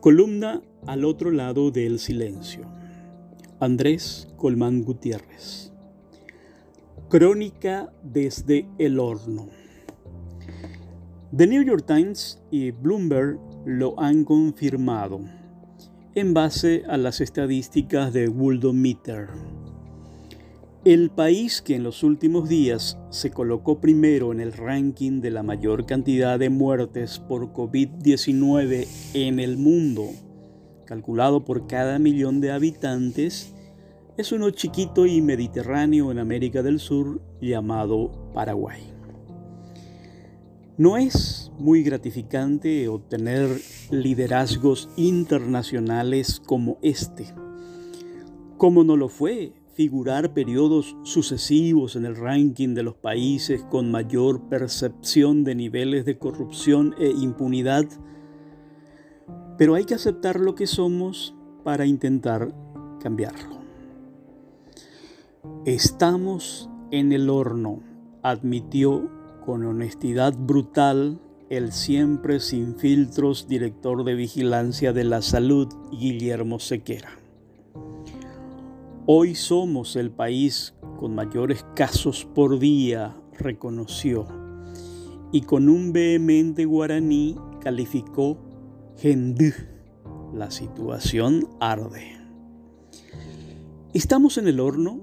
Columna al otro lado del silencio. Andrés Colmán Gutiérrez. Crónica desde el horno. The New York Times y Bloomberg lo han confirmado en base a las estadísticas de Meter. El país que en los últimos días se colocó primero en el ranking de la mayor cantidad de muertes por COVID-19 en el mundo, calculado por cada millón de habitantes, es uno chiquito y mediterráneo en América del Sur llamado Paraguay. No es muy gratificante obtener liderazgos internacionales como este, como no lo fue figurar periodos sucesivos en el ranking de los países con mayor percepción de niveles de corrupción e impunidad, pero hay que aceptar lo que somos para intentar cambiarlo. Estamos en el horno, admitió con honestidad brutal el siempre sin filtros director de vigilancia de la salud, Guillermo Sequera. Hoy somos el país con mayores casos por día, reconoció, y con un vehemente guaraní calificó Gendú. La situación arde. Estamos en el horno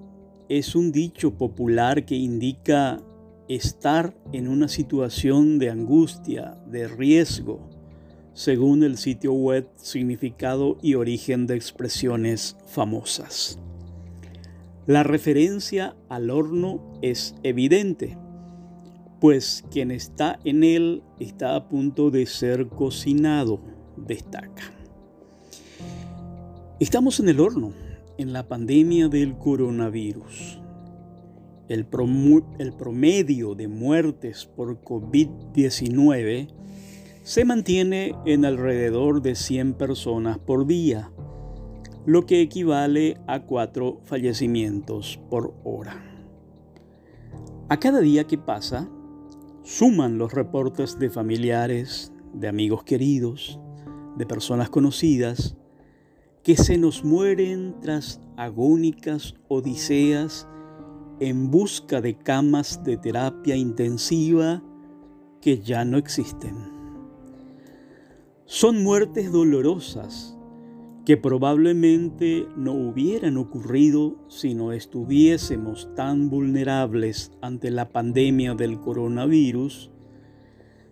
es un dicho popular que indica estar en una situación de angustia, de riesgo, según el sitio web significado y origen de expresiones famosas. La referencia al horno es evidente, pues quien está en él está a punto de ser cocinado, destaca. Estamos en el horno, en la pandemia del coronavirus. El, promedio de muertes por COVID-19 se mantiene en alrededor de 100 personas por día lo que equivale a cuatro fallecimientos por hora. A cada día que pasa, suman los reportes de familiares, de amigos queridos, de personas conocidas, que se nos mueren tras agónicas odiseas en busca de camas de terapia intensiva que ya no existen. Son muertes dolorosas que probablemente no hubieran ocurrido si no estuviésemos tan vulnerables ante la pandemia del coronavirus,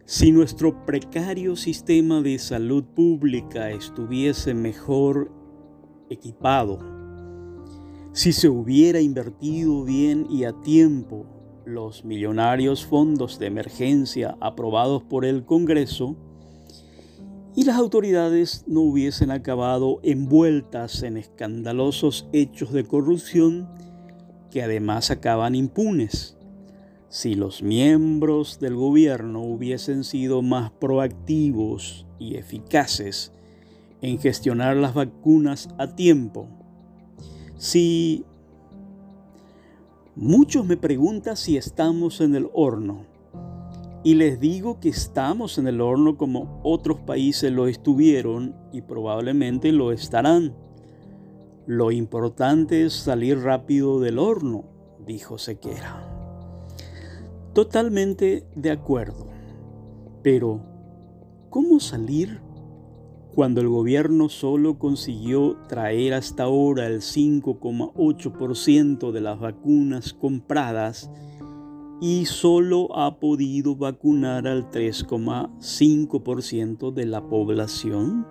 si nuestro precario sistema de salud pública estuviese mejor equipado, si se hubiera invertido bien y a tiempo los millonarios fondos de emergencia aprobados por el Congreso, y las autoridades no hubiesen acabado envueltas en escandalosos hechos de corrupción que además acaban impunes. Si los miembros del gobierno hubiesen sido más proactivos y eficaces en gestionar las vacunas a tiempo, si muchos me preguntan si estamos en el horno, y les digo que estamos en el horno como otros países lo estuvieron y probablemente lo estarán. Lo importante es salir rápido del horno, dijo Sequera. Totalmente de acuerdo. Pero, ¿cómo salir cuando el gobierno solo consiguió traer hasta ahora el 5,8% de las vacunas compradas y solo ha podido vacunar al 3,5% de la población?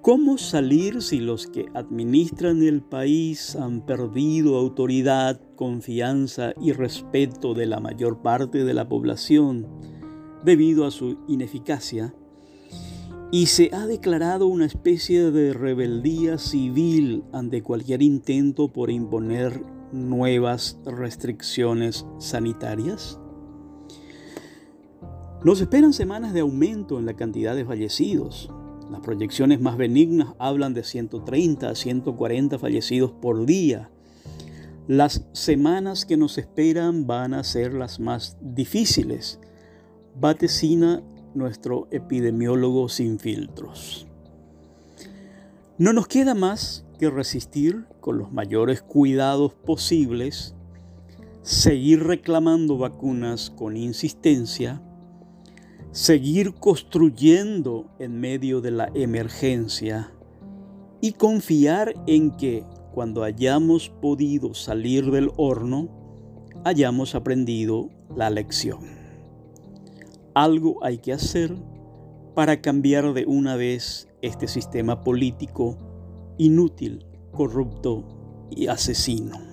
¿Cómo salir si los que administran el país han perdido autoridad, confianza y respeto de la mayor parte de la población debido a su ineficacia? Y se ha declarado una especie de rebeldía civil ante cualquier intento por imponer nuevas restricciones sanitarias? Nos esperan semanas de aumento en la cantidad de fallecidos. Las proyecciones más benignas hablan de 130 a 140 fallecidos por día. Las semanas que nos esperan van a ser las más difíciles, vaticina nuestro epidemiólogo sin filtros. No nos queda más que resistir con los mayores cuidados posibles, seguir reclamando vacunas con insistencia, seguir construyendo en medio de la emergencia y confiar en que cuando hayamos podido salir del horno, hayamos aprendido la lección. Algo hay que hacer para cambiar de una vez este sistema político inútil, corrupto y asesino.